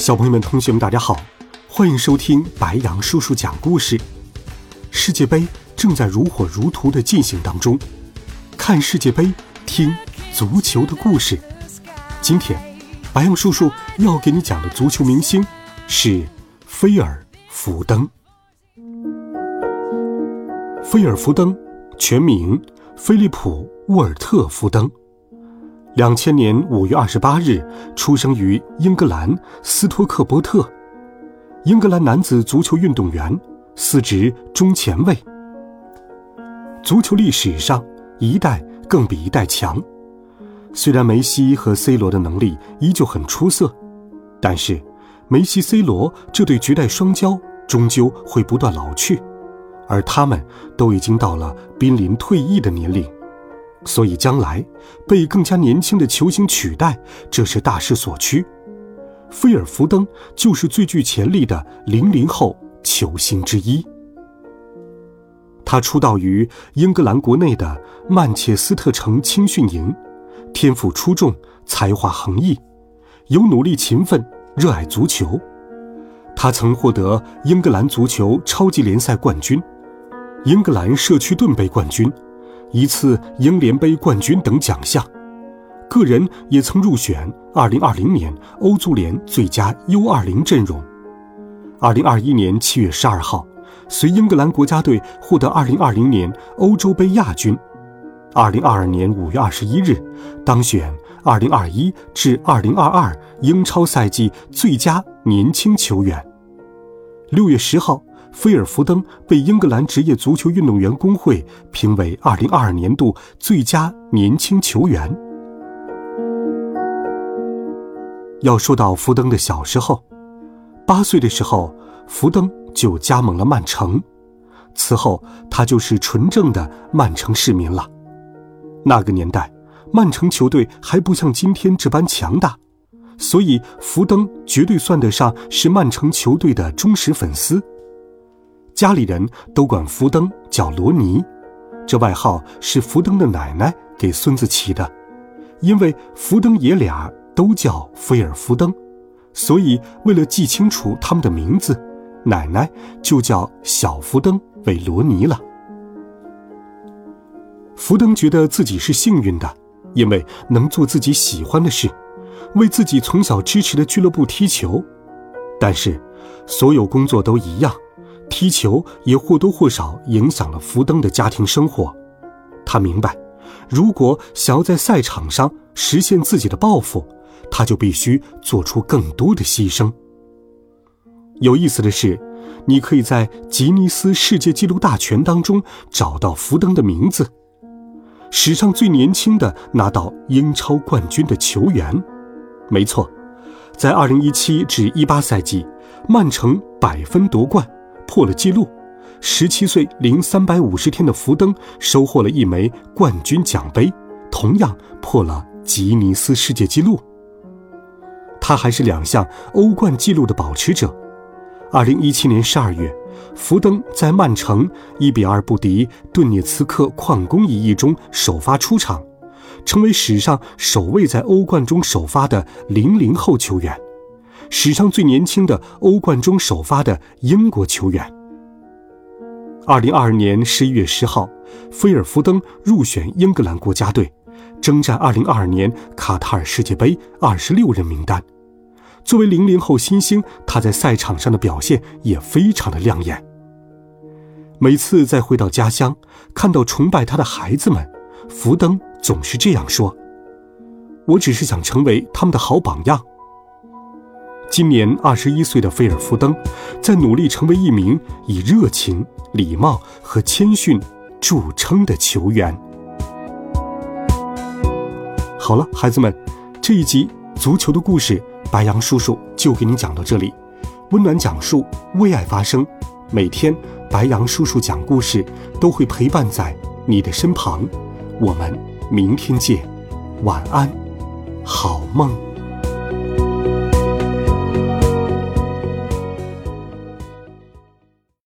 小朋友们、同学们，大家好，欢迎收听白羊叔叔讲故事。世界杯正在如火如荼的进行当中，看世界杯，听足球的故事。今天，白羊叔叔要给你讲的足球明星是菲尔·福登。菲尔·福登，全名菲利普·沃尔特·福登。两千年五月二十八日出生于英格兰斯托克波特，英格兰男子足球运动员，司职中前卫。足球历史上，一代更比一代强。虽然梅西和 C 罗的能力依旧很出色，但是梅西、C 罗这对绝代双骄终究会不断老去，而他们都已经到了濒临退役的年龄。所以，将来被更加年轻的球星取代，这是大势所趋。菲尔·福登就是最具潜力的零零后球星之一。他出道于英格兰国内的曼彻斯特城青训营，天赋出众，才华横溢，有努力勤奋，热爱足球。他曾获得英格兰足球超级联赛冠军、英格兰社区盾杯冠军。一次英联杯冠军等奖项，个人也曾入选2020年欧足联最佳 U20 阵容。2021年7月12号，随英格兰国家队获得2020年欧洲杯亚军。2022年5月21日，当选2021至2022英超赛季最佳年轻球员。6月10号。菲尔·福登被英格兰职业足球运动员工会评为2022年度最佳年轻球员。要说到福登的小时候，八岁的时候，福登就加盟了曼城，此后他就是纯正的曼城市民了。那个年代，曼城球队还不像今天这般强大，所以福登绝对算得上是曼城球队的忠实粉丝。家里人都管福登叫罗尼，这外号是福登的奶奶给孙子起的，因为福登爷俩都叫菲尔·福登，所以为了记清楚他们的名字，奶奶就叫小福登为罗尼了。福登觉得自己是幸运的，因为能做自己喜欢的事，为自己从小支持的俱乐部踢球，但是，所有工作都一样。踢球也或多或少影响了福登的家庭生活。他明白，如果想要在赛场上实现自己的抱负，他就必须做出更多的牺牲。有意思的是，你可以在吉尼斯世界纪录大全当中找到福登的名字，史上最年轻的拿到英超冠军的球员。没错，在2017至18赛季，曼城百分夺冠。破了纪录，十七岁零三百五十天的福登收获了一枚冠军奖杯，同样破了吉尼斯世界纪录。他还是两项欧冠纪录的保持者。二零一七年十二月，福登在曼城一比二不敌顿涅茨克矿工一役中首发出场，成为史上首位在欧冠中首发的零零后球员。史上最年轻的欧冠中首发的英国球员。二零二二年十一月十号，菲尔·福登入选英格兰国家队，征战二零二二年卡塔尔世界杯二十六人名单。作为零零后新星，他在赛场上的表现也非常的亮眼。每次再回到家乡，看到崇拜他的孩子们，福登总是这样说：“我只是想成为他们的好榜样。”今年二十一岁的菲尔·福登，在努力成为一名以热情、礼貌和谦逊著称的球员。好了，孩子们，这一集足球的故事，白杨叔叔就给你讲到这里。温暖讲述，为爱发声。每天，白杨叔叔讲故事都会陪伴在你的身旁。我们明天见，晚安，好梦。